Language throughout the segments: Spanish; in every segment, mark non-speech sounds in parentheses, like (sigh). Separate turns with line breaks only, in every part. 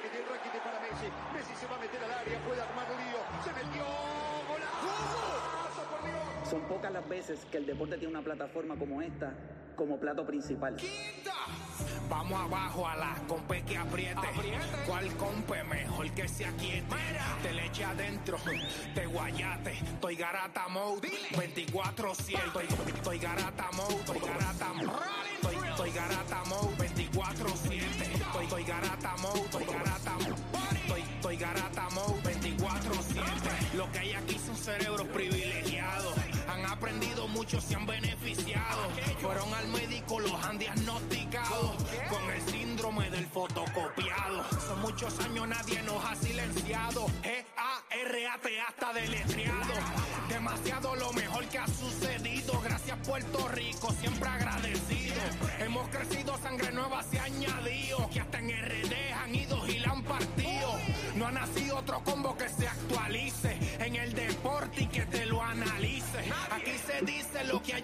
Rakitic, Rakitic para Messi. Messi se va a meter al área, puede armar lío. Se metió. ¡Golazo! por Dios!
Son pocas las veces que el deporte tiene una plataforma como esta como plato principal.
Vamos abajo a la compe que apriete. ¿Cuál compe mejor que se aquiete? Te le eche adentro, te guayate. Estoy garata mode, 24-7. Estoy, estoy garata mode, estoy garata mode. Estoy, estoy garata mode, 24-7. Estoy, estoy garata mode, estoy garata se han beneficiado. Fueron al médico, los han diagnosticado con el síndrome del fotocopiado. Son muchos años, nadie nos ha silenciado. G-A-R-A-T hasta deletreado. Demasiado lo mejor que ha sucedido. Gracias, Puerto Rico, siempre agradecido. Hemos crecido, sangre nueva se ha añadido. Que hasta en RD han ido y la han partido. No ha nacido otro combo que se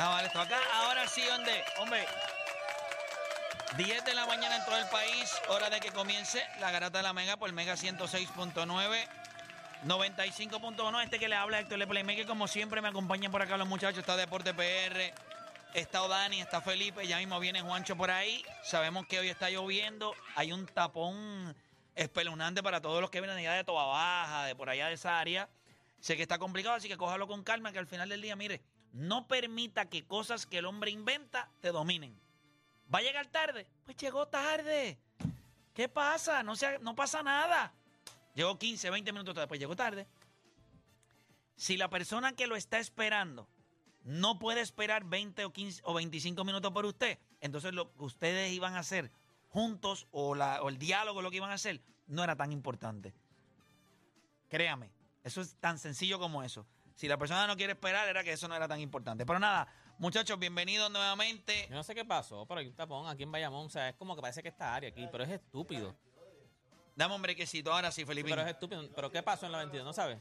No, vale, esto acá. Ahora sí, ¿dónde? Hombre. 10 de la mañana en todo el país, hora de que comience la garata de la Mega por Mega 106.9, 95.1. Este que le habla Héctor Le Playmaker, como siempre me acompañan por acá los muchachos. Está Deporte PR, está Odani, está Felipe, ya mismo viene Juancho por ahí. Sabemos que hoy está lloviendo, hay un tapón espeluznante para todos los que vienen allá de Toba Baja, de por allá de esa área. Sé que está complicado, así que cójalo con calma, que al final del día, mire, no permita que cosas que el hombre inventa te dominen. ¿Va a llegar tarde? Pues llegó tarde. ¿Qué pasa? No, sea, no pasa nada. Llegó 15, 20 minutos después, llegó tarde. Si la persona que lo está esperando no puede esperar 20 o 15 o 25 minutos por usted, entonces lo que ustedes iban a hacer juntos o, o el diálogo, lo que iban a hacer, no era tan importante. Créame, eso es tan sencillo como eso. Si la persona no quiere esperar, era que eso no era tan importante. Pero nada, muchachos, bienvenidos nuevamente.
Yo no sé qué pasó, pero hay un tapón aquí en Bayamón. O sea, es como que parece que esta área aquí, pero es estúpido.
Dame un brequecito ahora sí, Felipe.
Pero es estúpido. ¿Pero qué pasó en la 22? ¿No sabes?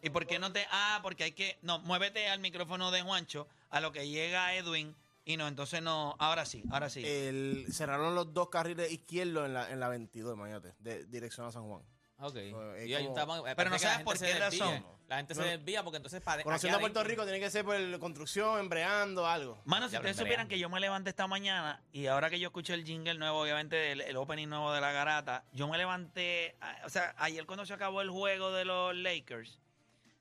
¿Y por qué no te.? Ah, porque hay que. No, muévete al micrófono de Juancho, a lo que llega Edwin. Y no, entonces no. Ahora sí, ahora sí.
El, cerraron los dos carriles izquierdos en la, en la 22, imagínate, de dirección a San Juan.
Ok.
es
Y hay un
como-
tapón, eh,
Pero no sabes por qué razón.
La gente se desvía porque entonces para
Conociendo a Puerto
adentro-
Rico, tiene que ser por construcción, embreando, algo.
Mano, si
Ya,
ustedes supieran que yo me levanté esta mañana y ahora que yo escuché el jingle nuevo, obviamente el, el opening nuevo de la garata, yo me levanté, ah, o sea, ayer cuando se acabó el juego de los Lakers,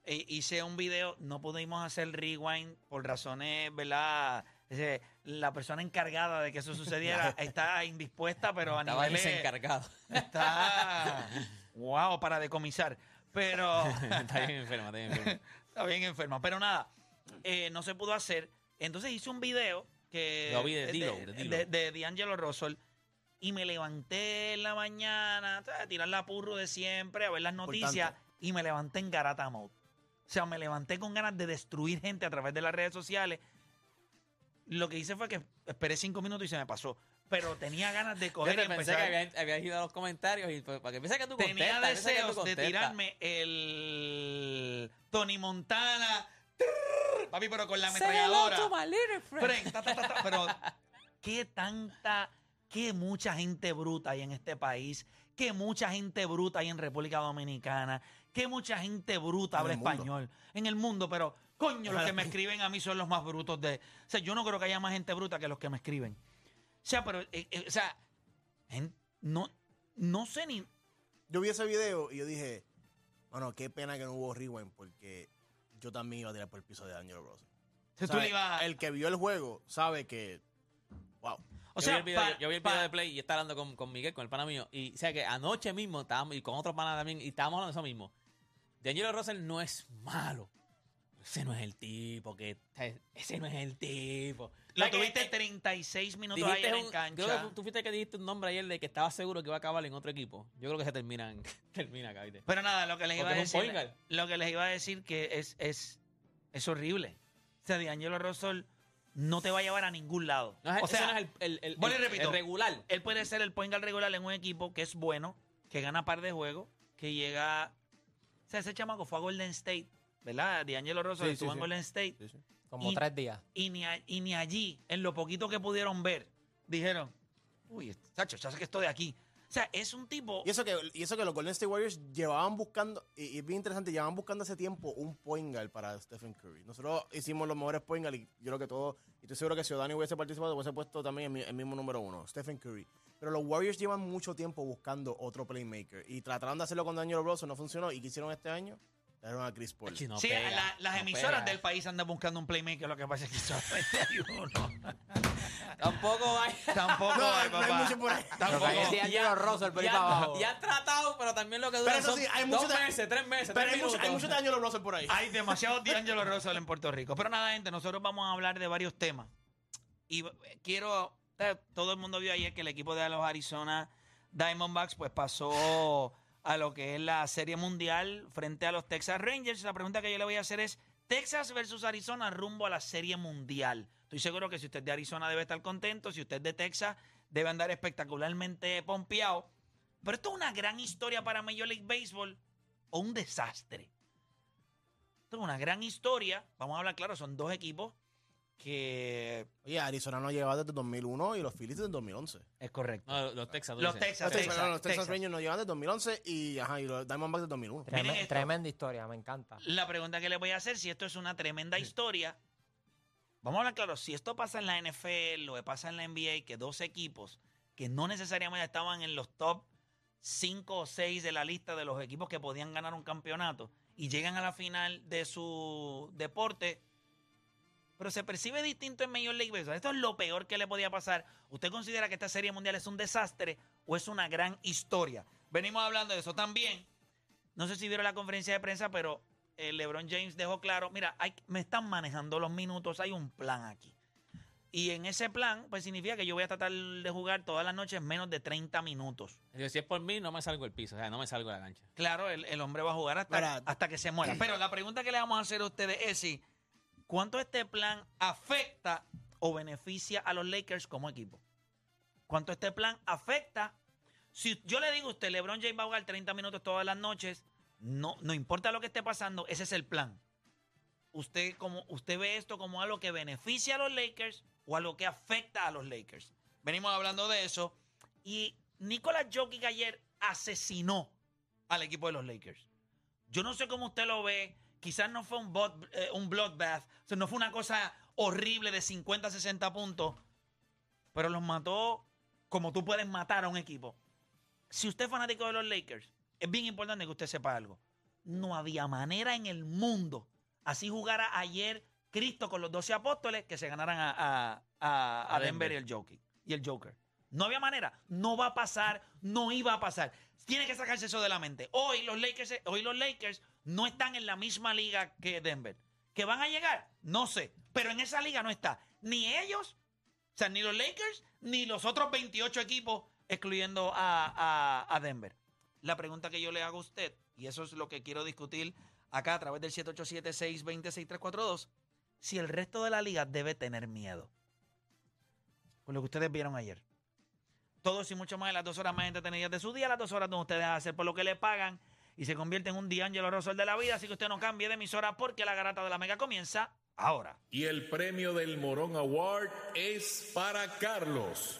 eh, hice un video, no pudimos hacer rewind por razones, ¿verdad? Ese, La persona encargada de que eso sucediera (laughs) está indispuesta, pero a
Estaba
niveles...
desencargado.
Está... (laughs) wow, para decomisar. Pero... (laughs)
está bien enferma, está bien enferma. (laughs)
Está bien enferma. Pero nada, eh, no se pudo hacer. Entonces hice un video que.
Lo vi de
de,
D-Lo, de
de- de D'Angelo Russell. Y me levanté en la mañana, a tirar la purro de siempre, a ver las noticias. Y me levanté en Garata Mode. O sea, me levanté con ganas de destruir gente a través de las redes sociales. Lo que hice fue que esperé cinco minutos y se me pasó. Pero tenía ganas de
Yo
coger
te
y
pensé
empezar.
que ido a los comentarios y pues, para que tú
Tenía
contestas, tú
deseos de tirarme el Tony Montana. trrr, Papi, pero con la ametralladora. Pero qué tanta, qué mucha gente bruta hay en este país que mucha gente bruta hay en República Dominicana, que mucha gente bruta
En
habla español en el mundo, pero coño, los que me (laughs) escriben a mí son los más brutos de... O sea, yo no creo que haya más gente bruta que los que me escriben. O sea, pero, eh, eh, o sea, gen- no, no sé ni...
Yo vi ese video y yo dije, bueno, qué pena que no hubo rewind porque yo también iba a tirar por el piso de Angelo
tú le ibas-
El que vio el juego sabe que, wow.
o
yo,
sea,
vi el video,
pa-
yo, yo vi el
pa-
video de Play y estaba hablando con, con Miguel, con el pana mío. Y o sea que anoche mismo estábamos, y con otros panas también, y estábamos hablando de eso mismo. D'Angelo Russell no es malo. Ese no es el tipo, que ese no es el tipo.
Lo tuviste
eh,
36 minutos
un-
en cancha.
Creo que tú- fuiste que dijiste un nombre ayer de que estaba seguro que iba a acabar en otro equipo. Yo creo que se terminan, (laughs) termina acá, ¿viste?
Pero nada, lo que les iba a
Porque
decir, lo que les iba a decir que es, es, es horrible. O sea, D'Angelo Russell no te va a llevar a ningún lado.
No
o sea,
no es el, el, el- el-
repito.
el regular.
él puede ser el point guard regular en un equipo que es bueno, que gana par de juegos, que llega... O sea, ese chamaco fue a Golden State, ¿verdad? D'Angelo Russell
Sí,
estuvo
sí,
en
sí.
Golden State.
Como
Y-
tres días.
Y ni, a- y ni allí, en lo poquito que pudieron ver, dijeron, uy, Sacho, ya sé que estoy aquí. O sea, es un tipo...
Y eso que, y eso que los Golden State Warriors llevaban buscando, y, y es bien interesante, llevaban buscando hace tiempo un point guard para Stephen Curry. Nosotros hicimos los mejores point guard y yo creo que todo, y estoy seguro que si Dani hubiese participado, hubiese puesto también el, mi- el mismo número uno, Stephen Curry. Pero los Warriors llevan mucho tiempo buscando otro playmaker y trataron de hacerlo con Daniel Russell, no funcionó. ¿Y qué hicieron este año? Trajeron a Chris Paul.
Chi, no
sí,
pega,
la- las
no
emisoras
pega.
del país andan buscando un playmaker, lo que pasa es que solamente hay uno. (laughs)
Tampoco hay.
Tampoco
No,
hay,
no hay
papá.
mucho por ahí.
Tampoco.
Pero que Russell por ahí
ya,
para abajo.
ya han tratado, pero también lo que dura
Pero eso
son
sí, hay
dos
mucho de-
meses, tres meses,
Pero
tres
hay mucho, hay mucho de Daniel Russell por ahí.
Hay demasiados (laughs) D'Angelo Russell en Puerto Rico. Pero nada, gente, nosotros vamos a hablar de varios temas. Y eh, quiero. eh, Todo el mundo vio ayer que el equipo de los Arizona Diamondbacks pues pasó a lo que es la Serie Mundial frente a los Texas Rangers. La pregunta que yo le voy a hacer es: Texas versus Arizona rumbo a la Serie Mundial. Estoy seguro que si usted es de Arizona debe estar contento, si usted es de Texas debe andar espectacularmente pompeado. Pero esto es una gran historia para Major League Baseball o un desastre. Esto es una gran historia. Vamos a hablar claro, son dos equipos que
Oye, Arizona no lleva desde 2001 y los Phillies desde 2011.
es correcto.
No, los Texas.
Los. Texas,
Los Texas,
Texas,
los Texas
Texas.
Rangers no llevan desde 2011 y, ajá, y los Diamondbacks desde 2001.
Miren
Treme-
esto.
tremenda historia, me encanta.
La pregunta que le voy a hacer, si esto es una tremenda historia, vamos a hablar claro, si esto pasa en la NFL o pasa en la NBA, que dos equipos que no necesariamente estaban en los top 5 o 6 de la lista de los equipos que podían ganar un campeonato y llegan a la final de su deporte, pero se percibe distinto en Major League Baseball. Esto es lo peor que le podía pasar. ¿Usted considera que esta serie mundial es un desastre o es una gran historia? Venimos hablando de eso también. No sé si vieron la conferencia de prensa, pero eh, LeBron James dejó claro, mira, hay- me están manejando los minutos, hay un plan aquí. Y en ese plan, pues significa que yo voy a tratar de jugar todas las noches menos de 30 minutos.
Si es por mí, no me salgo del piso, o sea, no me salgo de la cancha.
Claro, el, el hombre va a jugar hasta, hasta que se muera. (clears throat) Pero la pregunta que le vamos a hacer a ustedes es si, ¿cuánto este plan afecta o beneficia a los Lakers como equipo? ¿Cuánto este plan afecta? Si yo le digo a usted, LeBron James va a jugar 30 minutos todas las noches, no, no importa lo que esté pasando, ese es el plan. Usted, como, usted ve esto como algo que beneficia a los Lakers o algo que afecta a los Lakers. Venimos hablando de eso. Y Nicolás Jokic ayer asesinó al equipo de los Lakers. Yo no sé cómo usted lo ve. Quizás no fue un, bot- eh, un bloodbath. O sea, no fue una cosa horrible de 50 a 60 puntos. Pero los mató como tú puedes matar a un equipo. Si usted es fanático de los Lakers, es bien importante que usted sepa algo. No había manera en el mundo, así jugara ayer Cristo con los 12 apóstoles, que se ganaran a, a- a- a
A
Denver
Denver.
y el Joker. Y el Joker. No había manera. No va a pasar. No iba a pasar. Tiene que sacarse eso de la mente. Hoy los Lakers, hoy los Lakers no están en la misma liga que Denver. ¿Que van a llegar? No sé. Pero en esa liga no está. Ni ellos, o sea, ni los Lakers, ni los otros 28 equipos, excluyendo a, a- a Denver. La pregunta que yo le hago a usted, y eso es lo que quiero discutir acá a través del 787-620-6342, si el resto de la liga debe tener miedo. Con lo que ustedes vieron ayer. Todos y mucho más las dos horas más entretenidas de su día, las dos horas donde ustedes hacen por lo que le pagan y se convierte en un D'Angelo Rosol de la vida. Así que usted no cambie de emisora porque la garata de la mega comienza ahora.
Y el premio del Morón Award es para Carlos.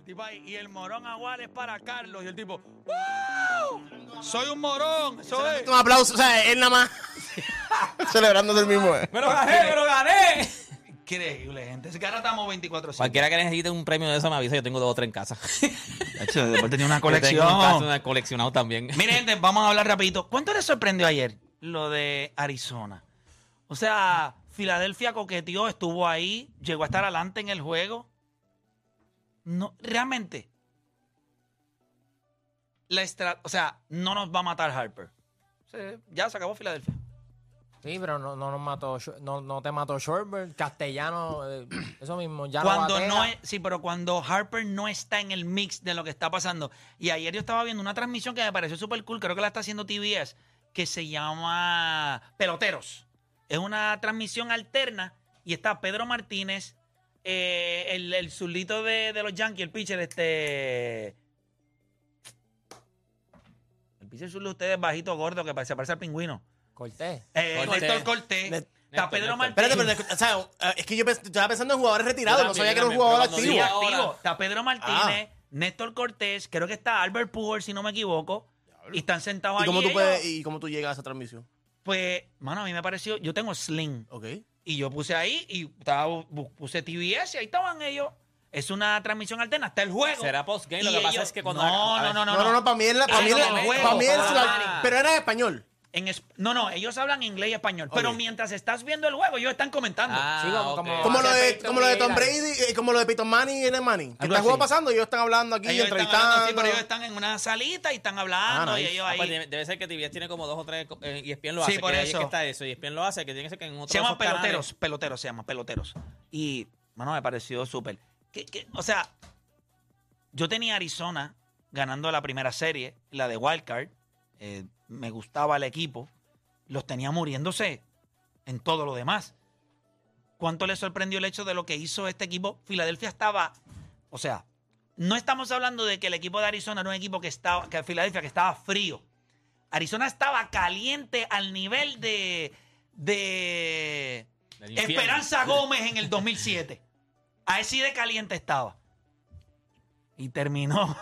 El tipo ahí, y el morón agual es para Carlos. Y el tipo, ¡Wow! Soy un morón. Soy.
Un aplauso, o sea, él nada más (laughs) celebrándose el mismo. eh.
¡Me lo gané, me lo gané!
Increíble, gente. Es que ahora estamos 24
Cualquiera que necesite un premio de eso me avisa, yo tengo dos o tres en casa. (laughs)
Después tenía una
Yo tengo en casa
colección.
una coleccionado también.
Miren, gente, vamos a hablar rapidito. ¿Cuánto les sorprendió ayer lo de Arizona? O sea, Filadelfia coqueteó, estuvo ahí, llegó a estar adelante en el juego. No, realmente. La o sea, no nos va a matar Harper. Sí, ya se acabó Filadelfia.
Sí, pero no, no nos mató, no, no te mató Shortbird, castellano, eh, eso mismo, ya no
Cuando no es, sí, pero cuando Harper no está en el mix de lo que está pasando. Y ayer yo estaba viendo una transmisión que me pareció súper cool, creo que la está haciendo TBS, que se llama Peloteros. Es una transmisión alterna y está Pedro Martínez, eh, el, el zurdito de, de los Yankees, el pitcher, este. El pitcher zurdo de ustedes bajito, gordo, que se parece al pingüino.
Cortés.
Eh,
Cortés.
Néstor Cortés.
Néstor,
Está Pedro
Néstor.
Martínez.
Espérate, pero, o sea, es que yo pens- estaba pensando en jugadores retirados,
Yo
no sabía que era un jugador activo.
Sí. Está Pedro Martínez, Néstor Cortés, creo que está Albert Pujols, si no me equivoco. Y están sentados
¿Y cómo,
allí
tú puedes,
ellos.
¿Y cómo tú llegas a esa transmisión?
Pues, mano, a mí me pareció, yo tengo Sling.
Ok.
Y yo puse ahí y estaba, puse TBS y ahí estaban ellos. Es una transmisión alterna, está el juego.
Será postgame, lo que pasa es que cuando-
No, no, no, no,
No, no, no, para mí es la. Para mí es-
no,
para
juego.
mí es la-. Pero era en español.
En es- no, no, ellos hablan inglés y español. Pero mientras estás viendo el juego, ellos están comentando.
Ah,
Sí, como- como-
Como lo, de,
Peyton
como lo de Tom. Brady, eh, como lo de Peyton Manning y Manning. Que está el juego pasando y ellos están hablando aquí,
ellos están
entrevistando.
hablando, sí, pero ellos están en una salita y están hablando
Ah,
y
nice.
ellos
Ah,
ahí.
pues debe, ser que TBS tiene como dos o tres eh, y ESPN lo
Sí,
hace.
por
que es
eso.
que está eso. Y ESPN lo hace, que tiene que ser que en otros
Se llaman
canales-
peloteros, peloteros se llaman peloteros. Y, mano, me pareció súper. O sea, yo tenía Arizona ganando la primera serie, la de Wildcard. Eh, me gustaba el equipo. Los tenía muriéndose en todo lo demás. ¿Cuánto les sorprendió el hecho de lo que hizo este equipo? Filadelfia estaba, o sea, no estamos hablando de que el equipo de Arizona era un equipo que estaba, que Filadelfia que estaba frío. Arizona estaba caliente al nivel de, de. Esperanza Gómez en el 2007. Así de caliente estaba. Y terminó.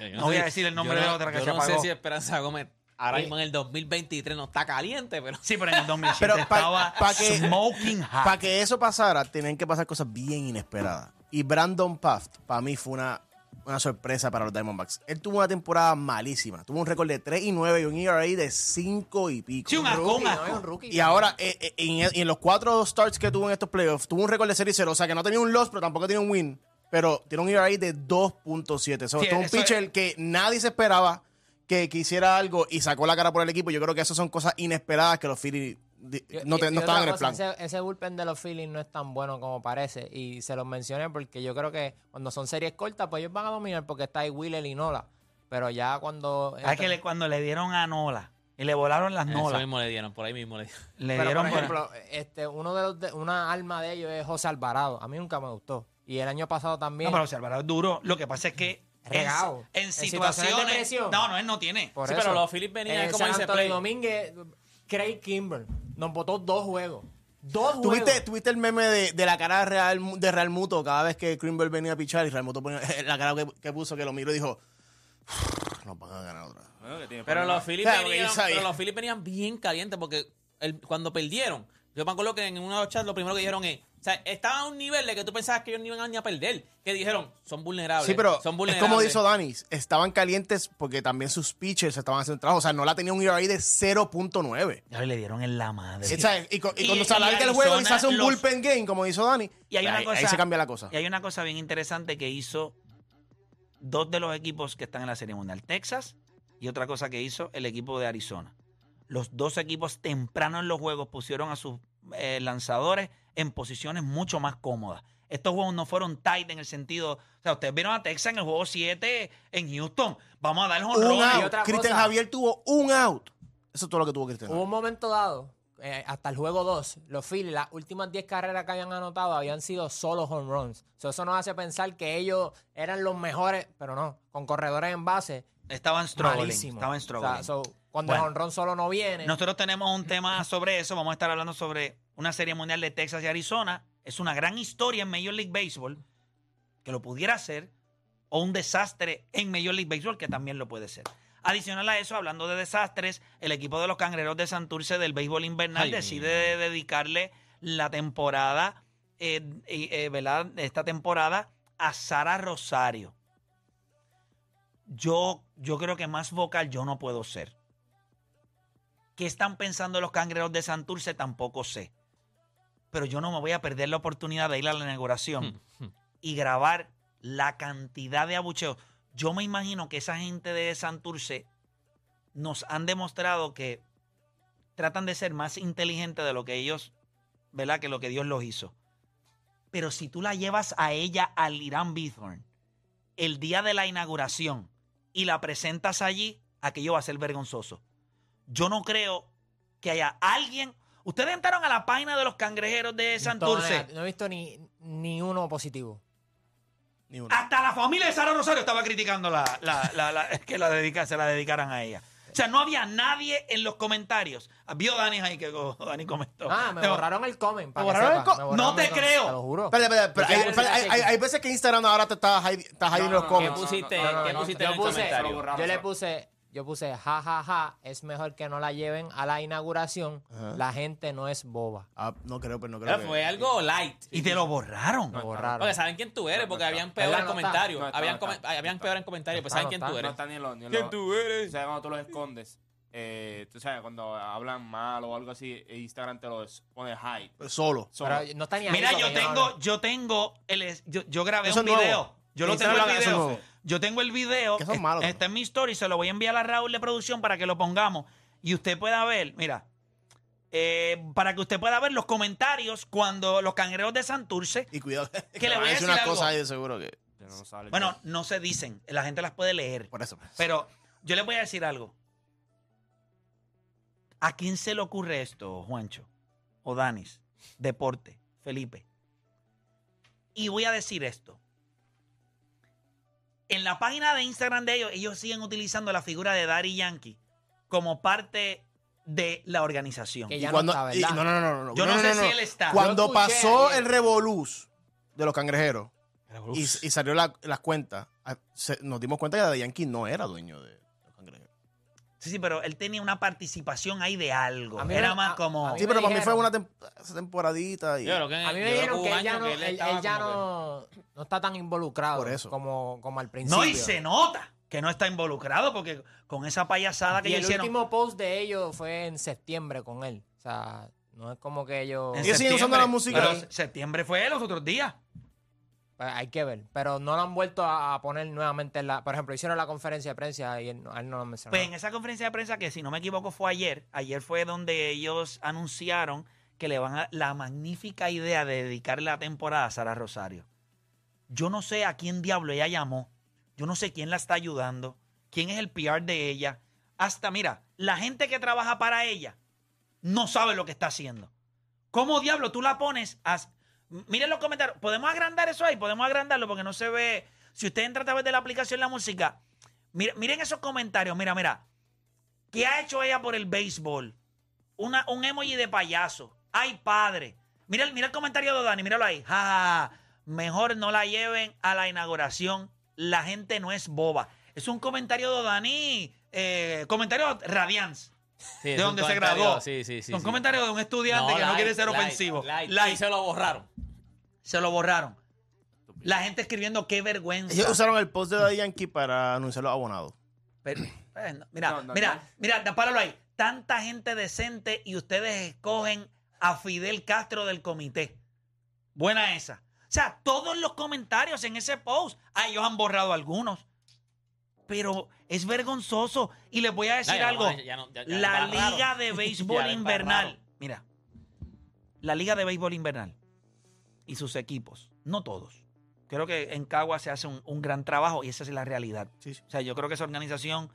Eh,
No voy a decir el nombre de
no-
otra que
yo
se
no
apagó.
sé si Esperanza Gómez ahora mismo en el 2023 no está caliente, pero...
Sí, pero en el 2007
Pero pa-
estaba
pa' que-
smoking hot.
Para que eso pasara, tenían que pasar cosas bien inesperadas. Y Brandon Paft, para mí, fue una, una sorpresa para los Diamondbacks. Él tuvo una temporada malísima. Tuvo un récord de 3 y 9 y un ERA de 5 y pico.
Sí, un asco, un
Rookie, ¿no?
asco.
Es un rookie.
Y ahora, eh, eh, en, en los cuatro starts que tuvo en estos playoffs, tuvo un récord de serie 0. O sea, que no tenía un loss, pero tampoco tenía un win. Pero tiene un ERA de 2.7. So,
Sí,
es un
eso
pitcher que nadie se esperaba que, hiciera algo y sacó la cara por el equipo. Yo creo que esas son cosas inesperadas que los Phillies no, te- no estaban en el plan.
Ese, ese bullpen de los Phillies no es tan bueno como parece. Y se los mencioné porque yo creo que cuando son series cortas, pues ellos van a dominar porque está ahí Wheeler y Nola. Pero ya cuando.
Es que le- cuando le dieron a Nola y le volaron las
Eso
Nolas,
mismo le dieron, por ahí mismo le dieron.
le
Pero,
dieron
por
por-
ejemplo, este, uno de los de- una alma de ellos es José Alvarado. A mí nunca me gustó. Y el año pasado también.
No, pero José Alvarado es duro. Lo que pasa es que en,
Regao.
en
En
situaciones.
situaciones de presión.
no, no, él no tiene.
por
Sí,
eso,
pero los Phillies venían
en
como
San
dice
Antonio. Domínguez, Craig Kimber nos votó dos juegos. Dos
¿Tuviste,
juegos.
tuviste el meme de, de la cara de Real, de Real Muto cada vez que Greenberg venía a pichar y Real Muto ponía la cara que, que puso, que lo miró y dijo, nos van a ganar otra vez".
Pero los
Claro, porque
venían, pero los Phillies venían bien calientes porque el- cuando perdieron, yo me acuerdo que en uno de los chats lo primero que dijeron es, o sea, estaban a un nivel de que tú pensabas que ellos no iban a ni a perder, que dijeron, son vulnerables.
Sí, pero
son
es
vulnerables.
como dijo Dani, estaban calientes porque también sus pitchers estaban haciendo trabajo. O sea, no la tenía un ERA de 0.9.
Ya le dieron en la madre.
O sea, Y, y
Y-
cuando se alarga el juego y se hace un
los-
bullpen game, como hizo Dani,
Y hay una
ahí,
cosa.
ahí se cambia la cosa.
Y hay una cosa bien interesante que hizo dos de los equipos que están en la Serie Mundial. Texas y otra cosa que hizo el equipo de Arizona. Los dos equipos temprano en los juegos pusieron a sus eh, lanzadores en posiciones mucho más cómodas. Estos juegos no fueron tight en el sentido. O sea, ustedes vieron a Texas en el juego 7 en Houston. Vamos a dar el
Un out.
otra
Cristian. Javier tuvo un out. Eso es todo lo que tuvo Cristian.
Hubo un momento dado, eh, hasta el juego 2, los Phillies, las últimas 10 carreras que habían anotado habían sido solo home runs. So, eso nos hace pensar que ellos eran los mejores, pero no, con corredores en base,
Estaban struggling.
malísimo.
Estaban
O
struggling.
sea, so, cuando
Bueno.
el home run solo no viene,
Nosotros tenemos un tema sobre eso. Vamos a estar hablando sobre una serie mundial de Texas y Arizona. Es una gran historia en Major League Baseball que lo pudiera ser, o un desastre en Major League Baseball que también lo puede ser. Adicional a eso, hablando de desastres, el equipo de los cangreros de Santurce del béisbol invernal
Ay,
decide dedicarle la temporada, eh, eh, ¿verdad? Esta temporada a Sara Rosario. Yo, yo creo que más vocal yo no puedo ser. ¿Qué están pensando los cangreros de Santurce? Tampoco sé. Pero yo no me voy a perder la oportunidad de ir a la inauguración y grabar la cantidad de abucheos. Yo me imagino que esa gente de Santurce nos han demostrado que tratan de ser más inteligentes de lo que ellos, ¿verdad? Que lo que Dios los hizo. Pero si tú la llevas a ella al Irán Bithorn el día de la inauguración y la presentas allí, aquello va a ser vergonzoso. Yo no creo que haya alguien. Ustedes entraron a la página de los cangrejeros de Santurce.
no he visto ni, ni uno positivo.
Ni uno.
Hasta la familia de Sara Rosario estaba criticando la, la- la- la- que la dedica, se la dedicaran a ella. O sea, no había nadie en los comentarios. Vio Dani ahí que oh, Dani comentó.
Ah, me
No,
borraron el comment. para
¿Me
que
borraron el
sepa,
co-
me
No te creo.
Te lo juro.
Espera, espera, espera.
¿Qué
Hay, veces que Instagram ahora te está hiding, los
no,
¿Qué
comments.
pusiste, ¿qué pusiste
puse-? Yo le puse, yo puse, ja, ja, ja, es mejor que no la lleven a la inauguración.
Ajá.
La gente no es boba.
Ah, no creo, pero no creo.
Pero
que-
fue algo light.
Y te lo borraron.
Me borraron.
Porque saben quién tú eres, porque habían peor en comentarios. Habían, habían peor en comentarios, pues
No
saben quién
no
tú eres. ¿Quién tú eres?
O sea, cuando tú los escondes, eh, tú sabes, cuando hablan mal o algo así, Instagram te los pone high.
Solo.
Solo.
Pero no está ni ahí
Mira, yo
no
tengo, yo tengo, el, es- yo, yo grabé
Eso
un
nuevo.
Yo lo tengo el video. Yo tengo el video.
Que son
es-
malos,
Está en mi story, se lo voy a enviar a Raúl de producción para que lo pongamos. Y usted pueda ver, mira, eh, para que usted pueda ver los comentarios cuando los cangreros de Santurce,
Y cuidado.
Que le voy a decir
unas
algo.
cosas ahí de seguro que.
Que no sale.
bueno, no se dicen, la gente las puede leer.
Por eso.
Pero yo les voy a decir algo. ¿A quién se le ocurre esto, Juancho? O Danis, Deporte, Felipe. Y voy a decir esto. En la página de Instagram de ellos, ellos siguen utilizando la figura de Daddy Yankee como parte de la organización.
Que
Y
ya
cuando,
no está,
y-
¿verdad?
no, no, no, no.
Yo no, sé si él está.
Cuando pasó
ayer.
el revolús de los cangrejeros y, y salió la- las cuentas, ah, se- nos dimos cuenta que Daddy Yankee no era dueño de.
Sí, sí, pero él tenía una participación ahí de algo.
A mí
Era
me-
más
a-
como...
a mí
Sí,
me
pero para mí fue
dijeron-
una tem- temporadita. Y,
Yo creo que
A mí
yo
me
creo
dijeron
hubo
que él ya, no,
que
él,
estaba
él ya
como
no, no está tan involucrado
Por eso.
Como, como al principio.
No, y se nota que no está involucrado porque con esa payasada que
Y
ellos
el
hicieron...
último post de ellos fue en septiembre con él. O sea, no es como que ellos...
en
Ellos siguen usando la música.
Pero septiembre fue los otros días.
Pues hay que ver. Pero no lo han vuelto a, poner nuevamente en la... Por ejemplo, hicieron la conferencia de prensa y él, él no lo mencionó.
Pues en esa conferencia de prensa, que si no me equivoco fue ayer, ayer fue donde ellos anunciaron que le van a la magnífica idea de dedicarle la temporada a Sara Rosario. Yo no sé a quién diablo ella llamó. Yo no sé quién la está ayudando. Quién es el PR de ella. Hasta, mira, la gente que trabaja para ella no sabe lo que está haciendo. ¿Cómo diablo tú la pones a... Miren los comentarios. ¿Podemos agrandar eso ahí? Podemos agrandarlo porque no se ve... Si usted entra a través de la aplicación La Música, miren esos comentarios. Mira, mira. ¿Qué ha hecho ella por el béisbol? Un emoji de payaso. ¡Ay, padre! Mira, mira el comentario de Dani, míralo ahí. Mejor no la lleven a la inauguración. La gente no es boba. Es un comentario de Dani, eh, comentario Radiance,
Sí,
de donde se graduó.
Sí, sí, sí.
un
sí.
comentario de un estudiante
No,
que no quiere ser ofensivo.
light.
Light.
Y se lo borraron.
Se lo borraron. La gente escribiendo qué vergüenza.
Ellos usaron el post de Daddy Yankee para anunciar los abonados.
Pero, eh, no, mira,
No, no,
mira,
no.
mira, páralo ahí. Tanta gente decente y ustedes escogen a Fidel Castro del comité. Buena esa. O sea, todos los comentarios en ese post, ah, ellos han borrado algunos. Pero es vergonzoso. Y les voy a decir
ya
algo.
no, ya no, ya- ya
la. Liga de (laughs) Béisbol Invernal. Mira, la Liga de Béisbol Invernal y sus equipos, no todos. Creo que en Cagua se hace un, un gran trabajo y esa es la realidad.
Sí, sí.
O sea, yo creo que esa organización,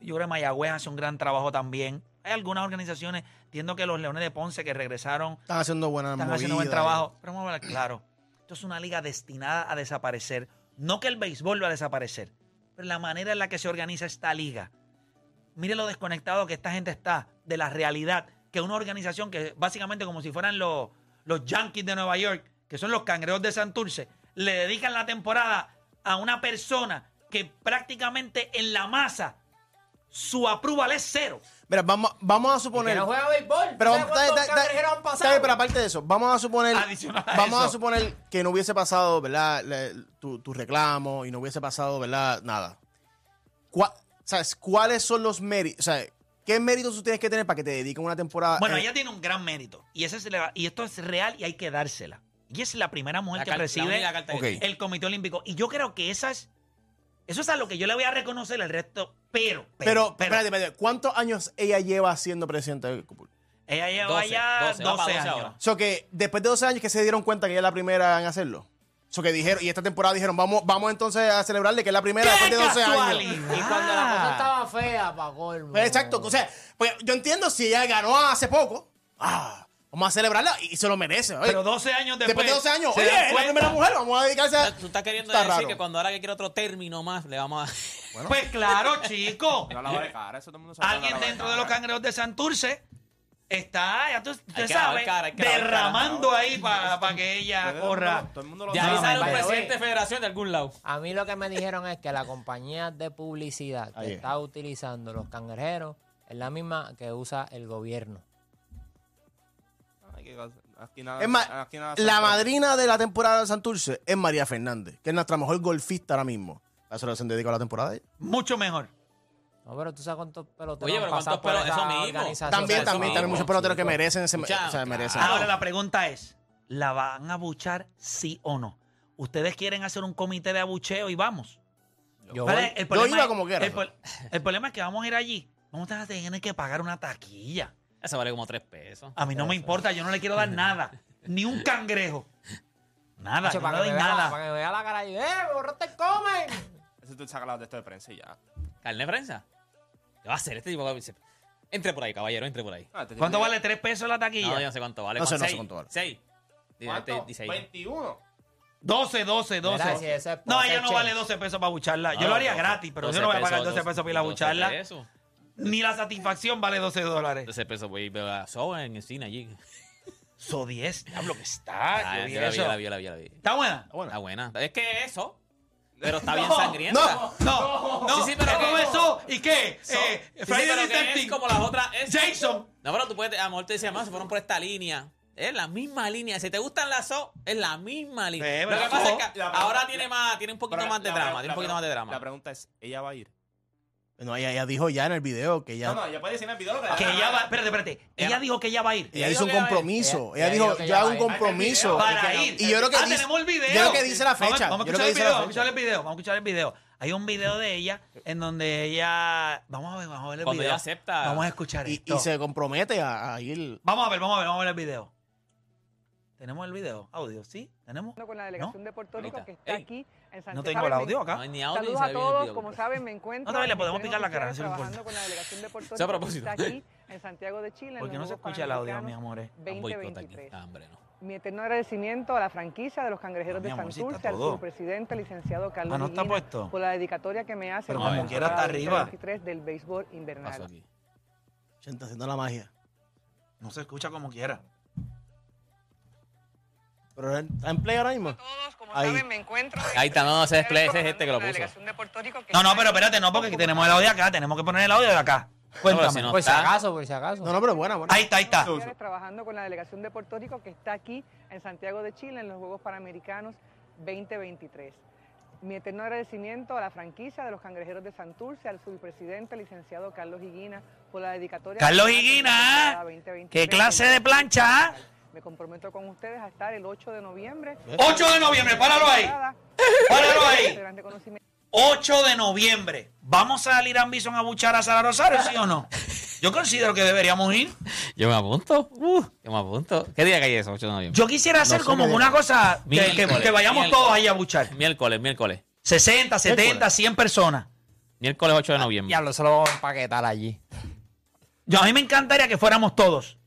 yo creo que Mayagüez hace un gran trabajo también. Hay algunas organizaciones, entiendo que los Leones de Ponce que regresaron
Están haciendo buena
están haciendo buen trabajo. Pero vamos a hablar claro. Esto es una liga destinada a desaparecer. No que el béisbol va a desaparecer, la manera en la que se organiza esta liga. Mire lo desconectado que esta gente está de la realidad. Que una organización que básicamente como si fueran los, los Yankees de Nueva York, que son los cangreos de Santurce, le dedican la temporada a una persona que prácticamente en la masa su approval es cero.
Mira, vamos, vamos a
Que
suponer.
no juega béisbol.
Pero,
¿Sabes cuántos
está- está-
cangrejeros han
está
pasado?
bien, pero aparte de eso, vamos a suponer.
Adicional a
vamos a suponer que no hubiese pasado, ¿verdad? Le- tu, tu reclamo y no hubiese pasado, ¿verdad? Nada. ¿Cuá- ¿Sabes? ¿Cuáles son los méritos? ¿qué méritos tú tienes que tener para que te dediquen una temporada?
Bueno,
eh,
ella tiene un gran mérito. Y, ese es la- y esto es real y hay que dársela. Y es la primera mujer
La
que
la
recibe
única que
el Comité Olímpico. Y yo creo que esas, eso es a lo que yo le voy a reconocer el resto. Pero,
pero,
pero,
espérate, espérate, ¿cuántos años ella lleva siendo presidenta del CUPUL?
ella lleva
12,
ya 12,
12, va para 12
años.
O sea, que después de 12 años que se dieron cuenta que ella es la primera en hacerlo. O sea, que dijeron, y esta temporada dijeron, vamos, vamos entonces a celebrarle que es la primera después de 12 años.
Y cuando la cosa estaba fea, pa' colmo.
Exacto, o sea, pues yo entiendo si ella ganó hace poco, ah, vamos a celebrarla y se lo merece. oye.
Pero 12 años después.
después de 12 años, oye, es la primera mujer, vamos a dedicarse a...
Tú estás queriendo
Está
decir
raro.
que cuando ahora que quiere otro término más, le vamos a.
Pues claro, (laughs) chico.
No la vale cara, eso todo el mundo sabe.
Alguien dentro de los cangreos de Santurce está, ya tú, usted
que
sabe,
cara, cara.
derramando ahí para que ella corra.
Todo el mundo lo
Ya ahí sale un presidente de federación de algún lado.
A mí lo que me dijeron es que la compañía de publicidad que
Ahí es.
está utilizando los cangrejeros es la misma que usa el gobierno.
Ay, qué cosa. Aquí nada-
Es más,
aquí nada
la madrina de la temporada de Santurce es María Fernández, que es nuestra mejor golfista ahora mismo. A eso se dedica la temporada de ella.
Mucho mejor.
No, pero tú sabes cuántos peloteros
Oye, pero cuántos
esa
eso mismo.
También, también,
mismo,
tiene muchos peloteros que merecen, ese,
Escucha,
o sea, merecen.
Ahora la pregunta es, ¿la van a abuchar sí o no? ¿Ustedes quieren hacer un comité de abucheo y vamos?
Yo
Pero
voy-
el
yo
problema
iba
es-
como quiera.
El problema es que vamos a ir allí. Vamos a tener que pagar una taquilla.
Eso vale como tres pesos.
A mí no me importa, yo no le quiero dar nada. (laughs) Ni un cangrejo. Nada, yo no
para,
le doy nada.
para que vea la cara y ¡eh, borro te comen!
Eso tú sacas la de esto de prensa y ya.
¿Carne de prensa? ¿Qué va a hacer este tipo? Entre por ahí, caballero, entre por ahí.
Ah,
¿Cuánto vale tres pesos la taquilla?
No, yo no sé cuánto vale.
No sé,
¿Cuánto?
no sé
Seis.
cuánto vale.
Seis. Dice-
¿Cuánto?
dice ahí.
21.
12, 12, 12.
Mira, si eso es
no, ella no vale
change.
12 pesos para bucharla. Yo
No,
lo haría
12,
gratis, pero yo
12
no voy a pagar
pesos,
12 pesos para ir a
12
bucharla. Ni la satisfacción vale 12 dólares.
12 pesos, voy a ver a Soba en el cine allí.
So 10, diablo que está.
Ah,
yo vi
yo la
eso.
la vi, la vi, la.
¿Está buena?
Está buena. Es que eso. (laughs) Pero está bien sangrienta.
No, no.
Sí, sí, pero
eso. ¿Y qué?
So-
eh,
sí, sí,
Friday
pero
the
que es
13th.
como las otras. es-
Jason.
No, pero tú puedes, a lo mejor te decía, más se fueron por esta línea. Es la misma línea. Si te gustan las SO, es la misma línea. Lo que
pero
pasa
so-
es que
La pregunta-
ahora
la-
tiene más, tiene un poquito
Pero
más de
la-
drama,
la-
tiene un
la
poquito más de drama.
La pregunta es, ¿ella va a ir?
No, ella, ella dijo ya en el video que ella,
No, no, ella puede decir en el video lo que
Que ella
la
va. Espérate, espérate. Ella
Ella-
dijo que ella va a ir.
ella
Ella
hizo un compromiso.
Ella-
Ella,
ella
dijo,
dijo que
yo hago un compromiso.
Para ir.
Y yo creo que
ah,
dice-
tenemos el video.
yo creo que dice la fecha.
Vamos, a escuchar el video. Vamos a escuchar el video. Vamos a escuchar el video. Hay un video de ella en donde ella. Vamos a ver, vamos a ver el
Cuando
video.
ella acepta-
Vamos a escuchar
Y,
esto.
y se compromete a, a ir.
Vamos a ver, vamos a ver, vamos a ver el video. ¿Tenemos el video? ¿Audio? ¿Sí? ¿Tenemos?
con la delegación de Puerto Rico que está
Ey.
aquí en.
No tengo el audio acá.
No hay ni audio
Saludos a todos, como saben me encuentro.
No, todavía le podemos picar la cara, no
trabajando con la delegación de Puerto (laughs)
a
Rico que
propósito.
está aquí en Santiago de Chile. en
¿Por qué
los
no se escucha el audio, mi
Panamericanos
amores?
Un boicot aquí.
2023.
Ah, hombre, no.
Mi eterno agradecimiento a la franquicia de los cangrejeros
Mi
de
amor, sí
Santurce, al
todo.
subpresidente, licenciado Carlos
Ah, ¿no está puesto?
por la dedicatoria que me hace
Pero
como quiera
está arriba.
2023 del béisbol invernal.
Pasó aquí.
Gente, haciendo la magia.
No se escucha como quiera.
Pero está en play ahora mismo.
Todos, como
Ahí.
saben, me encuentro.
Ahí está, no, ese es play, ese es este que lo puso.
delegación de Puerto Rico que
No, no,
está
pero espérate, no, porque tenemos el audio acá. Tenemos que poner el audio de acá. Cuéntame.
si no-
Por si
está.
acaso, por si acaso.
No, no, pero buena, buena.
Ahí está, ahí está.
Oficiales trabajando con la delegación de Puerto Rico que está aquí en Santiago de Chile en los Juegos Panamericanos 2023. Mi eterno agradecimiento a la franquicia de los cangrejeros de Santurce, al subpresidente, licenciado Carlos Higuina, por la dedicatoria.
Carlos
en
Higuina,
temporada 2023
¿Qué clase de plancha? ah?
Me comprometo con ustedes a estar el 8 de noviembre.
8 de noviembre, páralo ahí. Páralo ahí. (laughs)
Gran reconocimiento.
8 de noviembre. ¿Vamos a salir a Bison a buchar a Sara Rosario, sí o no? Yo considero que deberíamos ir.
Yo me apunto. Uh, yo me apunto. ¿Qué día que hay eso? 8 de noviembre.
Yo quisiera hacer como una cosa que, que-
Miércoles,
que vayamos
miércoles.
todos ahí a buchar.
Miércoles, miércoles.
60, 70, 100 personas.
Miércoles 8 de noviembre.
Diablo, se lo vamos a empaquetar allí.
Yo, a mí me encantaría que fuéramos todos.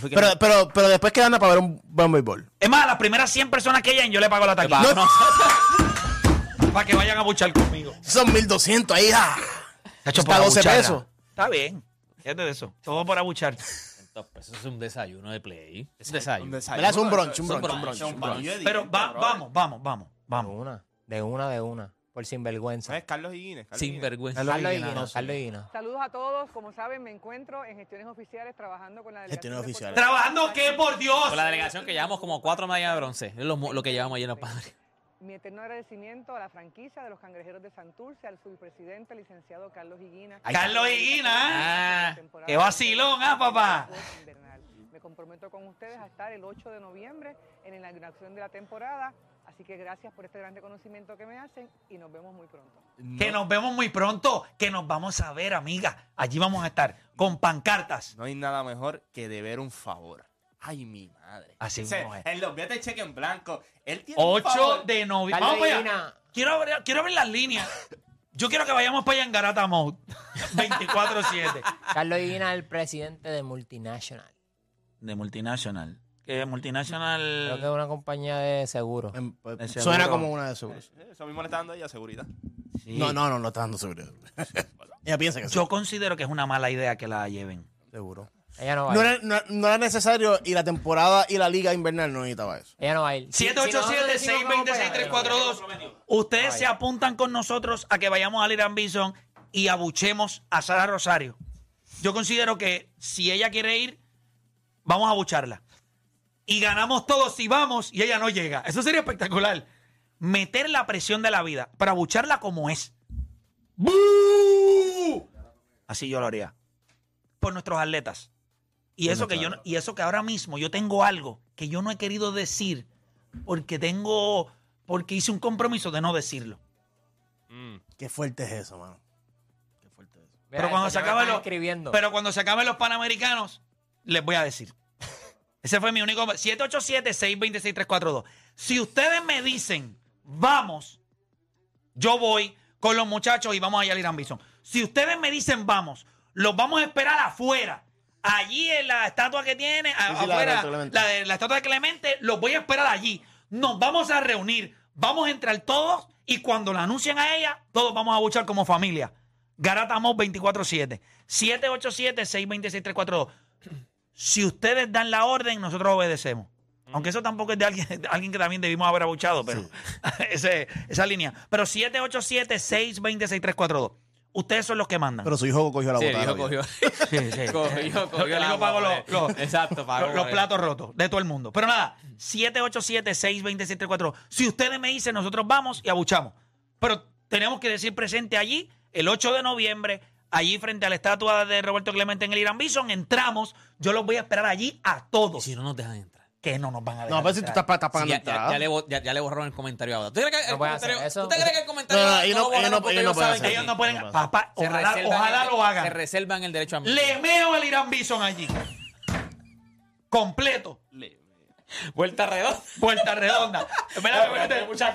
Yo que
Pero, pero, pero después qué anda para ver un buen béisbol.
Es más, a las primeras 100 personas que lleguen, yo le pago la taquilla.
No, no. (laughs)
Para que vayan a buchar conmigo.
Son 1200 ahí. ah. Está
por
12
abucharla.
pesos.
Está bien. Fíjate de eso. Todo por abuchar.
Eso es un desayuno de play. Es un desayuno.
Es un brunch, un brunch, un brunch, un
Pero va-
brother.
vamos, vamos, vamos,
De
vamos.
una, de una, de una. Por sinvergüenza.
¿Sabes? Carlos Higuines. Carlos
Sin
Higuines.
vergüenza.
Carlos Higuina, no.
Carlos Higuina.
Saludos a todos. Como saben, me encuentro en gestiones oficiales trabajando con la delegación.
Gestiones
de
oficiales.
Puerto Rico.
¿Trabajando qué, por Dios?
Con la delegación que llevamos como cuatro medallas de bronce. Es lo, que llevamos allí en los padres.
Mi eterno agradecimiento a la franquicia de los cangrejeros de Santurce, al subpresidente, licenciado Carlos Higuina.
Carlos Higuina,
Ah,
qué vacilón, ah, papá.
invernal. Me comprometo con ustedes a estar el 8 de noviembre en la inauguración de la temporada. Así que gracias por este gran reconocimiento que me hacen y nos vemos muy pronto.
Que nos vemos muy pronto, que nos vamos a ver, amiga. Allí vamos a estar con pancartas.
No hay nada mejor que deber un favor. Ay, mi madre.
Así
O sea,
mismo es.
En los billetes cheque en blanco. Él tiene un
8
favor.
de noviembre. Vamos para allá. Quiero abrir, quiero abrir las líneas. Yo quiero que vayamos para allá en Garata Mode. 24-7.
Carlos Higuina es el presidente de Multinational.
De Multinational. Que Multinational.
Creo que es una compañía de seguros.
Em, pues,
De
Suena
seguro.
como una de seguros.
Eso mismo le está dando ella seguridad.
Sí.
No, no, no, no está dando seguridad. (laughs) Ella piensa que sí.
Yo considero que es una mala idea que la lleven.
Seguro.
Ella no va
No
a ir.
era, no, no era necesario y la temporada y la liga invernal no necesitaba eso.
Ella no va a ir. Si- si nosotros decimos que vamos para allá, ella no va a ir.
627-626-342. Ustedes se apuntan con nosotros a que vayamos a Liran Bison y abuchemos a Sara Rosario. Yo considero que si ella quiere ir, vamos a abucharla. Y ganamos todos si vamos y ella no llega. Eso sería espectacular. Meter la presión de la vida para abucharla como es. ¡Bú! Así yo lo haría. Por nuestros atletas. Y eso, que yo, no- y eso que ahora mismo yo tengo algo que yo no he querido decir porque tengo, porque hice un compromiso de no decirlo.
Mm.
Qué fuerte es eso, mano. Qué fuerte es eso.
Mira,
Pero cuando se
están
los,
escribiendo.
pero cuando se acaben los panamericanos, les voy a decir. Ese fue mi único 787-626-342. Si ustedes me dicen, vamos, yo voy con los muchachos y vamos allá al Irán Bison. Si ustedes me dicen, vamos, los vamos a esperar afuera. Allí en la estatua que tiene, a-
Sí, sí, la de
afuera, la, de, la estatua de Clemente, los voy a esperar allí. Nos vamos a reunir, vamos a entrar todos y cuando la anuncien a ella, todos vamos a buchar como familia. Garatamos 24-7. 787-626-342. Si ustedes dan la orden, nosotros obedecemos. Aunque eso tampoco es de alguien, de alguien que también debimos haber abuchado, pero (laughs) ese- esa línea. Pero 787-626-342. Ustedes son los que mandan.
Pero su hijo cogió la
Sí, el
botada.
hijo cogió. (laughs)
Sí, sí. (laughs)
cogió, cogió
El
el
hijo
agua,
pagó los, los-
Exacto, pagó
los- platos rotos de todo el mundo. Pero nada, 787-626-342. Si ustedes me dicen, nosotros vamos y abuchamos. Pero tenemos que decir presente allí, el 8 de noviembre, allí frente a la estatua de Roberto Clemente en el Irán Bison, entramos. Yo los voy a esperar allí a todos.
si no nos dejan entrar.
Que no nos van a dejar.
No, pero si tú
entrar.
estás, pa- estás
Sí,
pagando
ya, ya-
entrada.
ya le, bo- ya- ya le borraron el comentario ahora. ¿Tú crees que el
No puede hacer
comentario,
eso.
¿tú te crees que el comentario
No, no,
lo
ellos no-
borraron
ellos no-
porque
ellos no pueden
saben
hacer
que-
Ellos no pueden.
No pasa.
Papá,
se
ojalá,
reservan
ojalá
el-
lo
Se
hagan.
reservan el derecho a mentir.
Le meo el Irán Bison allí. Completo.
Vuelta redonda.
Vuelta redonda. (laughs) Espérate, espérate.
Mucha.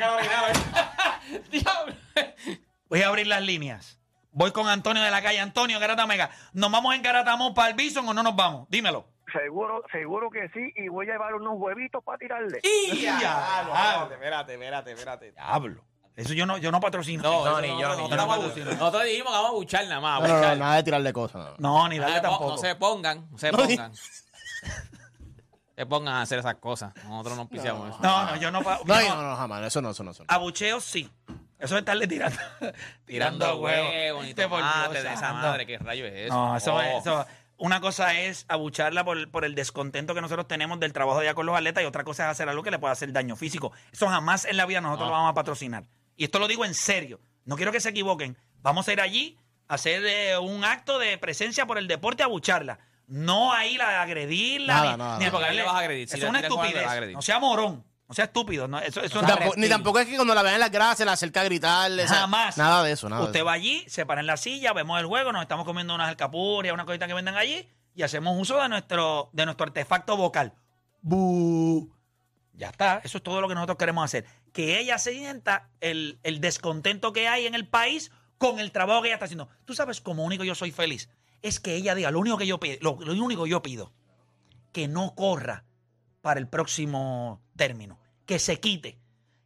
Diablo. (laughs)
Voy a abrir las líneas. Voy con Antonio de la calle. Antonio, Garata Mega. ¿Nos vamos en Garatamón para el Bison o no nos vamos? Dímelo.
Seguro, seguro que sí, y voy a llevar unos huevitos para tirarle.
Diablo.
Espérate, espérate, espérate.
Diablo. Eso yo no, yo no patrocino.
No,
ni yo,
nosotros-
ni yo.
Nosotros dijimos que vamos a buchar nada más.
No, no, nada de tirarle cosas. no.
Ni darle tampoco.
No se pongan, no se
No,
pongan. (laughs) se pongan a hacer esas cosas. Nosotros no piciamos eso.
No, no, yo no.
No,
no.
no, no, jamás. Eso no, eso no. Eso no.
Abucheos sí. Eso es estarle tirando. (laughs)
Tirando huevos,
Este por
tomate
Dios,
de esa madre. ¿Qué rayo es eso?
No, eso
Oh.
es. Eso, una cosa es abucharla por, por el descontento que nosotros tenemos del trabajo de ella con los atletas y otra cosa es hacer algo que le pueda hacer daño físico. Eso jamás en la vida nosotros lo vamos a patrocinar. Y esto lo digo en serio. No quiero que se equivoquen. Vamos a ir allí a hacer eh, un acto de presencia por el deporte a abucharla. No a ir a agredirla.
Nada,
ni,
nada,
ni a
nada.
Le vas a agredir. Si
es una estupidez. No sea morón. No sea estúpido. No, eso, no-
tampoco, ni tampoco es que cuando la vean en las gradas se la acerca a gritarle. o sea,
Jamás.
Nada de eso, nada.
Usted
de eso.
va allí, se para en la silla, vemos el juego, nos estamos comiendo unas alcapurrias, una cosita que venden allí y hacemos uso de nuestro, de nuestro artefacto vocal. Bu. Ya está, eso es todo lo que nosotros queremos hacer. Que ella se sienta el, el descontento que hay en el país con el trabajo que ella está haciendo. Tú sabes, como único yo soy feliz, es que ella diga, lo único que yo pido, lo, lo único que yo pido, que no corra para el próximo término, que se quite,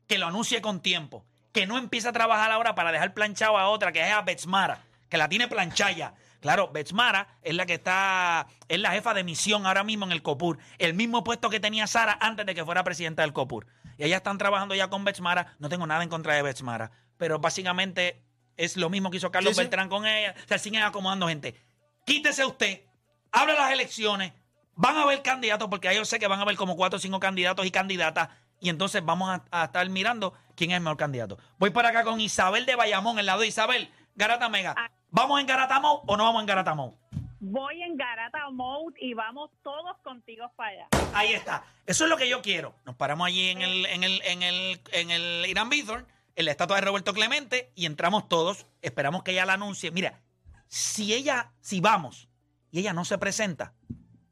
que lo anuncie con tiempo, que no empiece a trabajar ahora para dejar planchado a otra, que es a Betsmara, que la tiene planchada. Claro, Betsmara es la que está, es la jefa de misión ahora mismo en el COPUR, el mismo puesto que tenía Sara antes de que fuera presidenta del COPUR. Y ellas están trabajando ya con Betsmara, no tengo nada en contra de Betsmara, pero básicamente es lo mismo que hizo Carlos
Sí, sí.
Beltrán con ella, o sea, siguen acomodando gente. Quítese usted, abre las elecciones, van a haber candidatos, porque ahí yo sé que van a haber como cuatro o cinco candidatos y candidatas, y entonces vamos a, a estar mirando quién es el mejor candidato. Voy por acá con Isabel de Bayamón, el lado de Isabel, Garata Mega. ¿Vamos en Garata Mode o no vamos en Garata Mode?
Voy en Garata Mode y vamos todos contigo para allá.
Ahí está. Eso es lo que yo quiero. Nos paramos allí en el, en el, en el, en el Irán Bithorn, en la estatua de Roberto Clemente, y entramos todos. Esperamos que ella la anuncie. Mira, si ella, si vamos y ella no se presenta,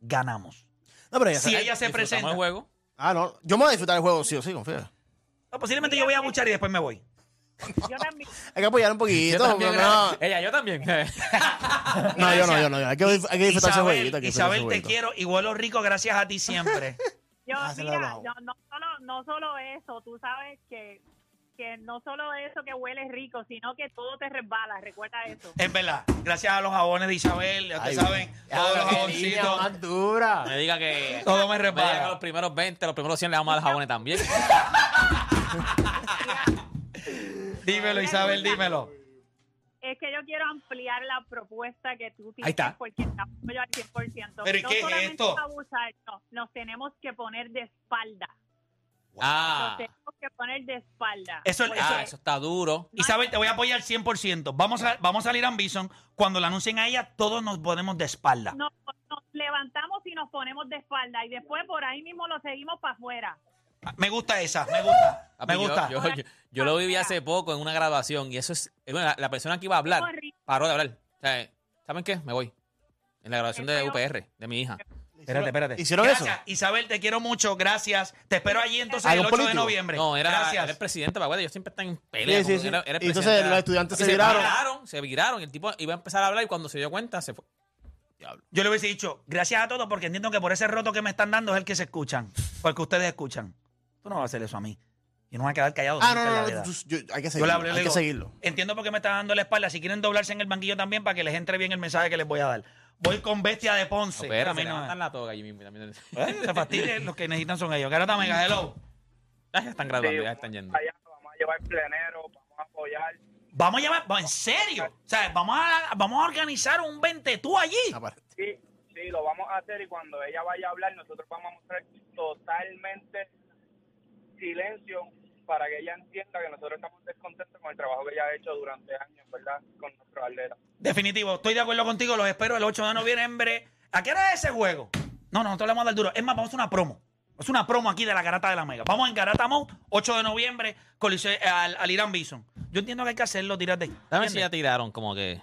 ganamos.
No, pero ella
si
se-
ella se presenta.
el juego.
Ah, no. Yo me voy a disfrutar el juego, sí o sí, confía.
no, posiblemente yo voy a buchar y después me voy.
Yo también.
Hay que apoyar un
Yo
poquito.
también,
pero no,
Ella, yo también. (laughs)
no, yo no, yo no. Hay que, hay que disfrutar ese jueguito. hay que disfrutar
Isabel,
ese
te
jueguito.
quiero y vuelo rico gracias a ti siempre.
Yo,
Ah,
mira, no, no, solo, no solo eso, tú sabes que, que no solo eso que huele rico, sino que todo te resbala, recuerda eso.
es verdad. Gracias a los jabones de Isabel, ya ustedes saben, todos los jaboncitos.
más dura.
Me diga que. (laughs)
Todo me resbala.
los primeros 20, los primeros 100 le damos al jabones también. (laughs)
Dímelo, Isabel, dímelo.
Es que yo quiero ampliar la propuesta que tú tienes
Ahí está.
porque estamos yo al 100%.
¿Pero y
no
qué es
solamente
esto?
abusar, no, nos tenemos que poner de espalda.
Ah,
tenemos que poner de espalda.
Eso-
Porque
ah, eso está duro.
Isabel, te voy a apoyar 100%. Vamos a, vamos a salir a Bison. Cuando la anuncien a ella, todos nos ponemos de espalda.
nos, nos levantamos y nos ponemos de espalda y después por ahí mismo lo seguimos para afuera.
Me gusta esa, me gusta.
Papi,
Me
yo-
gusta.
Yo, yo- yo lo viví hace poco en una graduación y eso es. eh, bueno, la, la persona que iba a hablar paró de hablar. O sea, ¿saben qué? Me voy. En la graduación de UPR, de mi hija.
Espérate, espérate.
¿Hicieron
Gracias,
eso?
Isabel, te quiero mucho. Gracias. Te espero allí entonces el
¿Algo
8 de
político?
noviembre.
No, era,
Gracias.
era el presidente, para ellos siempre están en pelea.
Sí, sí,
como
sí.
era- era el
Y entonces
presidente,
los estudiantes se viraron.
viraron. Se viraron y el tipo iba a empezar a hablar y cuando se dio cuenta se fue. Diablo.
Yo le hubiese dicho, gracias a todos, porque entiendo que por ese roto que me están dando es el que se escuchan. Porque ustedes escuchan. Tú no vas a hacer eso a mí. Y no vas a quedar callado.
Ah, no, no,
vida.
no. tú- yo- hay que
Yo le
seguirlo.
hablé, le
Hay que
digo,
seguirlo.
Entiendo por qué me está dando la espalda. Si quieren doblarse en el banquillo también para que les entre bien el mensaje que les voy a dar. Voy con Bestia de Ponce.
Pero se levantan la toga allí mismo. y También.
Eh, se fastidie, los que necesitan son ellos. Garata Mega, hello.
Ya están graduando, ya están yendo.
Allá vamos a llevar plenero, vamos a apoyar.
Vamos a llevar, en serio. O sea, vamos a, vamos a organizar un 20 tú allí.
Sí, sí, lo vamos a hacer y cuando ella vaya a hablar, nosotros vamos a mostrar totalmente silencio para que ella entienda que nosotros estamos descontentos con el trabajo que ella ha hecho durante años, ¿verdad? Con nuestros atletas.
Definitivo, estoy de acuerdo contigo. Los espero el 8 de noviembre. ¿A qué hora es ese juego? No, no, nosotros le vamos a dar duro. Es más, vamos a hacer una promo. Es una promo aquí de la Garata de la Mega. Vamos en Garata Mode, 8 de noviembre, coliseo- al, al Irán Bison. Yo entiendo que hay que hacerlo, tírate.
Dame si ya tiraron como que.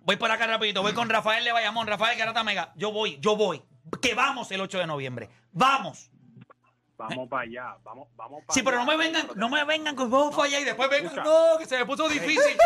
Voy por acá rapidito, voy con Rafael de Bayamón, Rafael Garata Mega. Yo voy, yo voy. Que vamos el 8 de noviembre. Vamos.
Vamos para allá, vamos, vamos para
Sí, pero no me vengan, no me vengan con vamos para allá y después vengan,
Escucha.
no, que se me puso difícil.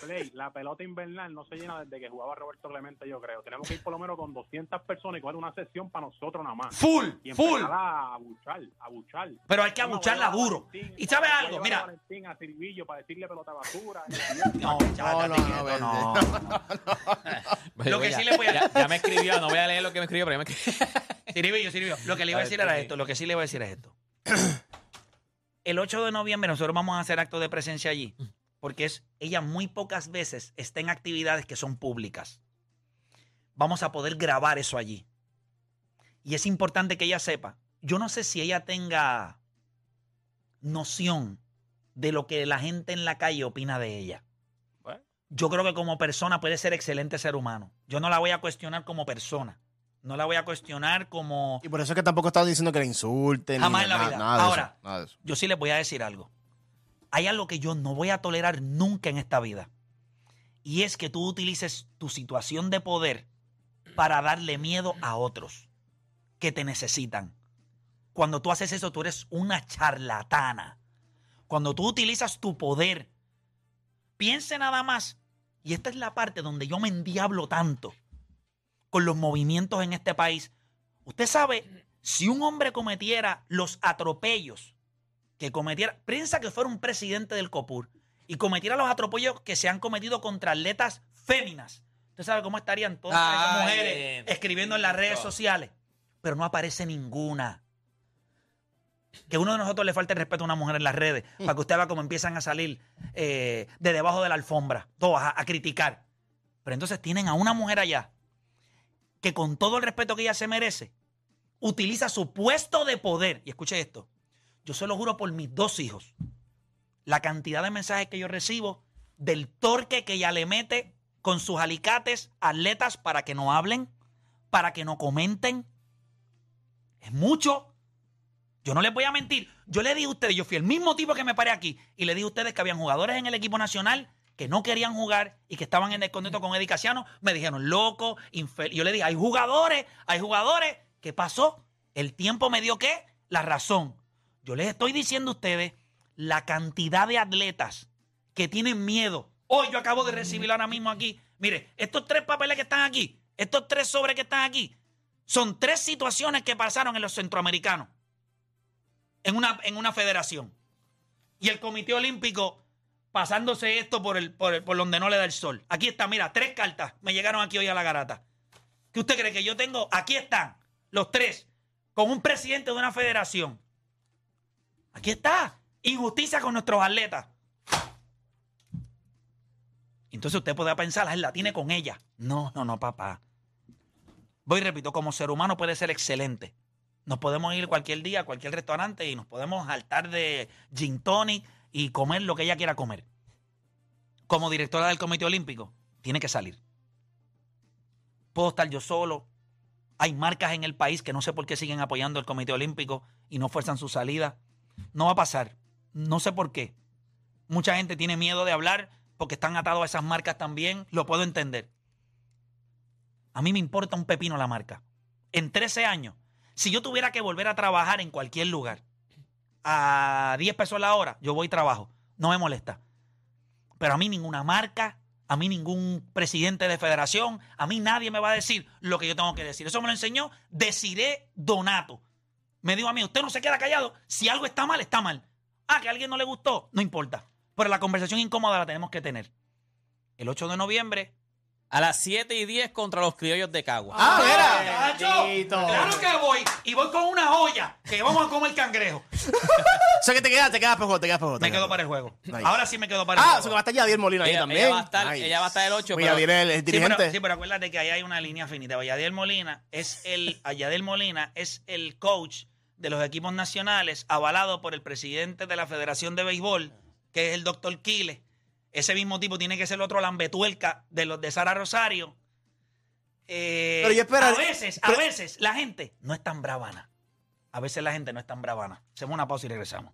Play, la pelota invernal no se llena desde que jugaba Roberto Clemente, yo creo. Tenemos que ir por lo menos con 200 personas y coger una sesión para nosotros nada más.
Full,
y
full.
a abuchar, a abuchar.
Pero hay que
Vamos a
abucharla
llevar a
duro.
Valentín,
Y sabes algo, mira.
a Valentín, a Silvillo para decirle pelota basura. (laughs)
No,
No, no, no. (laughs) (laughs)
Lo que sí le voy a-
Ya, ya me escribió, no voy a leer lo que me escribió, pero ya me escribió. (laughs)
Sirvió, sirvió. Lo que le iba a
A ver,
decir era esto, lo que sí le iba a decir es esto. (clears throat) El 8 de noviembre nosotros vamos a hacer acto de presencia allí, porque es ella muy pocas veces está en actividades que son públicas. Vamos a poder grabar eso allí. Y es importante que ella sepa. Yo no sé si ella tenga noción de lo que la gente en la calle opina de ella. Yo creo que como persona puede ser excelente ser humano. Yo no la voy a cuestionar como persona. No la voy a cuestionar como...
Y por eso es que tampoco estaba diciendo que le insulten. ni
Jamás en la vida.
Nada
Ahora,
eso, nada
yo sí les voy a decir algo. Hay algo que yo no voy a tolerar nunca en esta vida. Y es que tú utilices tu situación de poder para darle miedo a otros que te necesitan. Cuando tú haces eso, tú eres una charlatana. Cuando tú utilizas tu poder, piense nada más. Y esta es la parte donde yo me endiablo tanto con los movimientos en este país. Usted sabe, si un hombre cometiera los atropellos que cometiera, piensa que fuera un presidente del COPUR y cometiera los atropellos que se han cometido contra atletas féminas. Usted sabe cómo estarían todas esas
Ay,
mujeres escribiendo en las redes sociales. Pero no aparece ninguna. Que uno de nosotros le falte el respeto a una mujer en las redes, para que usted vea cómo empiezan a salir eh, de debajo de la alfombra, todas a, a criticar. Pero entonces tienen a una mujer allá que con todo el respeto que ella se merece, utiliza su puesto de poder. Y escuche esto, yo se lo juro por mis dos hijos, la cantidad de mensajes que yo recibo del torque que ella le mete con sus alicates atletas para que no hablen, para que no comenten. Es mucho. Yo no les voy a mentir. Yo le dije a ustedes, yo fui el mismo tipo que me paré aquí y le dije a ustedes que habían jugadores en el equipo nacional que no querían jugar y que estaban en descontento con Eddie Casiano. Me dijeron, loco, infeliz. Yo le dije, hay jugadores, hay jugadores. ¿Qué pasó? El tiempo me dio qué? La razón. Yo les estoy diciendo a ustedes la cantidad de atletas que tienen miedo. Hoy yo acabo de recibir ahora mismo aquí. Mire, estos tres papeles que están aquí, estos tres sobres que están aquí, son tres situaciones que pasaron en los centroamericanos. En una, en una federación. Y el Comité Olímpico pasándose esto por, el, por, el- por donde no le da el sol. Aquí está, mira, tres cartas me llegaron aquí hoy a la garata. ¿Qué usted cree que yo tengo? Aquí están, los tres, con un presidente de una federación. Aquí está. Injusticia con nuestros atletas. Entonces usted puede pensar, "Ay, la tiene con ella. No, no, no, papá. Voy y repito, como ser humano puede ser excelente. Nos podemos ir cualquier día a cualquier restaurante y nos podemos saltar de gin tonic y comer lo que ella quiera comer. Como directora del Comité Olímpico, tiene que salir. Puedo estar yo solo. Hay marcas en el país que no sé por qué siguen apoyando el Comité Olímpico y no fuerzan su salida. No va a pasar. No sé por qué. Mucha gente tiene miedo de hablar porque están atados a esas marcas también. Lo puedo entender. A mí me importa un pepino la marca. En 13 años, si yo tuviera que volver a trabajar en cualquier lugar a 10 pesos la hora, yo voy y trabajo. No me molesta. Pero a mí ninguna marca, a mí ningún presidente de federación, a mí nadie me va a decir lo que yo tengo que decir. Eso me lo enseñó Desiré Donato. Me dijo a mí, usted no se queda callado. Si algo está mal, está mal. Ah, que a alguien no le gustó, no importa. Pero la conversación incómoda la tenemos que tener. El 8 de noviembre.
A las 7 y 10 contra los criollos de Cagua.
¡Ah, Nacho! Claro que voy. Y voy con una olla que vamos a comer cangrejo. (laughs)
O sea que te quedas, te quedas pejo, te quedas pejo.
Me quedo para el juego.
Nice.
Ahora sí me quedo para el
Ah,
juego.
o sea que va a estar Yadier Molina ahí
Ella-
también.
ella va a estar-
Nice.
ella va a estar el ocho,
Oye,
pero-
Yadier es el, el
Sí
dirigente.
pero, sí, pero acuérdate que ahí hay una línea finita. Yadiel Molina es el Yadiel Molina es el coach de los equipos nacionales, avalado por el presidente de la Federación de Béisbol, que es el doctor Quiles. Ese mismo tipo tiene que ser el otro lambetuelca de los de Sara Rosario. Eh,
Pero yo espero-
a veces, a veces la gente no es tan bravana. A veces la gente no es tan bravana. Hacemos una pausa y regresamos.